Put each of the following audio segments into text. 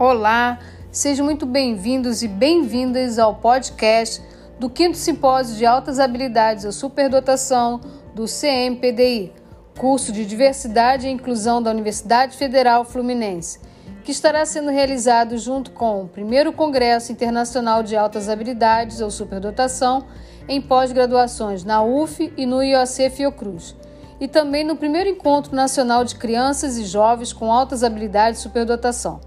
Olá, sejam muito bem-vindos e bem-vindas ao podcast do 5 Simpósio de Altas Habilidades ou Superdotação do CMPDI, curso de Diversidade e Inclusão da Universidade Federal Fluminense, que estará sendo realizado junto com o primeiro Congresso Internacional de Altas Habilidades ou Superdotação em pós-graduações na UF e no IOC Fiocruz, e também no primeiro Encontro Nacional de Crianças e Jovens com Altas Habilidades e Superdotação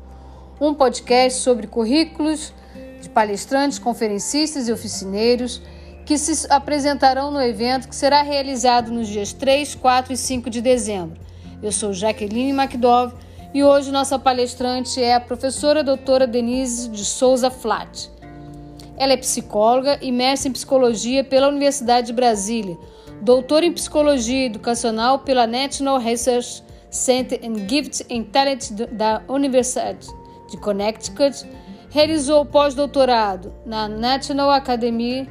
um podcast sobre currículos de palestrantes, conferencistas e oficineiros que se apresentarão no evento que será realizado nos dias 3, 4 e 5 de dezembro. Eu sou Jaqueline McDove e hoje nossa palestrante é a professora doutora Denise de Souza Flat. Ela é psicóloga e mestre em psicologia pela Universidade de Brasília, doutora em psicologia educacional pela National Research Center and Gift and Talent da Universidade de Connecticut, realizou pós-doutorado na National Academy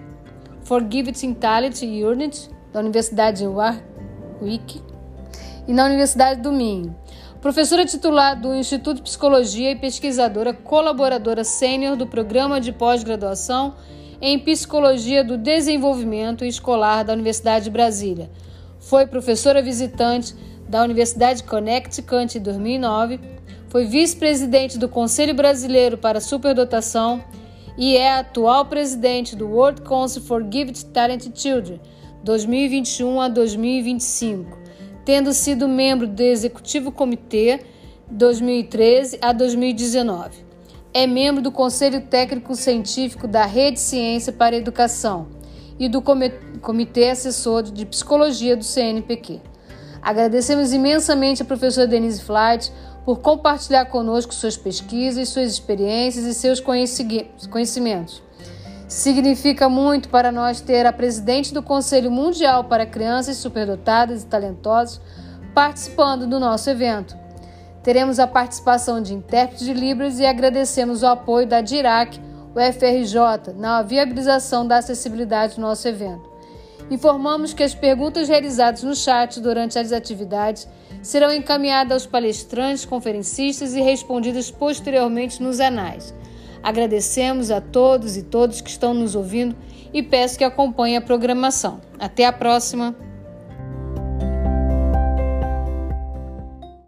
for Gifting Talent Unit da Universidade de Warwick e na Universidade do Minho. Professora titular do Instituto de Psicologia e pesquisadora colaboradora sênior do Programa de Pós-Graduação em Psicologia do Desenvolvimento Escolar da Universidade de Brasília. Foi professora visitante da Universidade de Connecticut em 2009 foi vice-presidente do Conselho Brasileiro para Superdotação e é atual presidente do World Council for Gifted Talented Children 2021 a 2025, tendo sido membro do Executivo Comitê 2013 a 2019. É membro do Conselho Técnico Científico da Rede Ciência para a Educação e do Comitê Assessor de Psicologia do CNPq. Agradecemos imensamente a professora Denise Flight por compartilhar conosco suas pesquisas, suas experiências e seus conhecimentos. Significa muito para nós ter a presidente do Conselho Mundial para Crianças Superdotadas e Talentosas participando do nosso evento. Teremos a participação de intérpretes de Libras e agradecemos o apoio da DIRAC, o FRJ, na viabilização da acessibilidade do nosso evento. Informamos que as perguntas realizadas no chat durante as atividades serão encaminhadas aos palestrantes, conferencistas e respondidas posteriormente nos anais. Agradecemos a todos e todos que estão nos ouvindo e peço que acompanhem a programação. Até a próxima!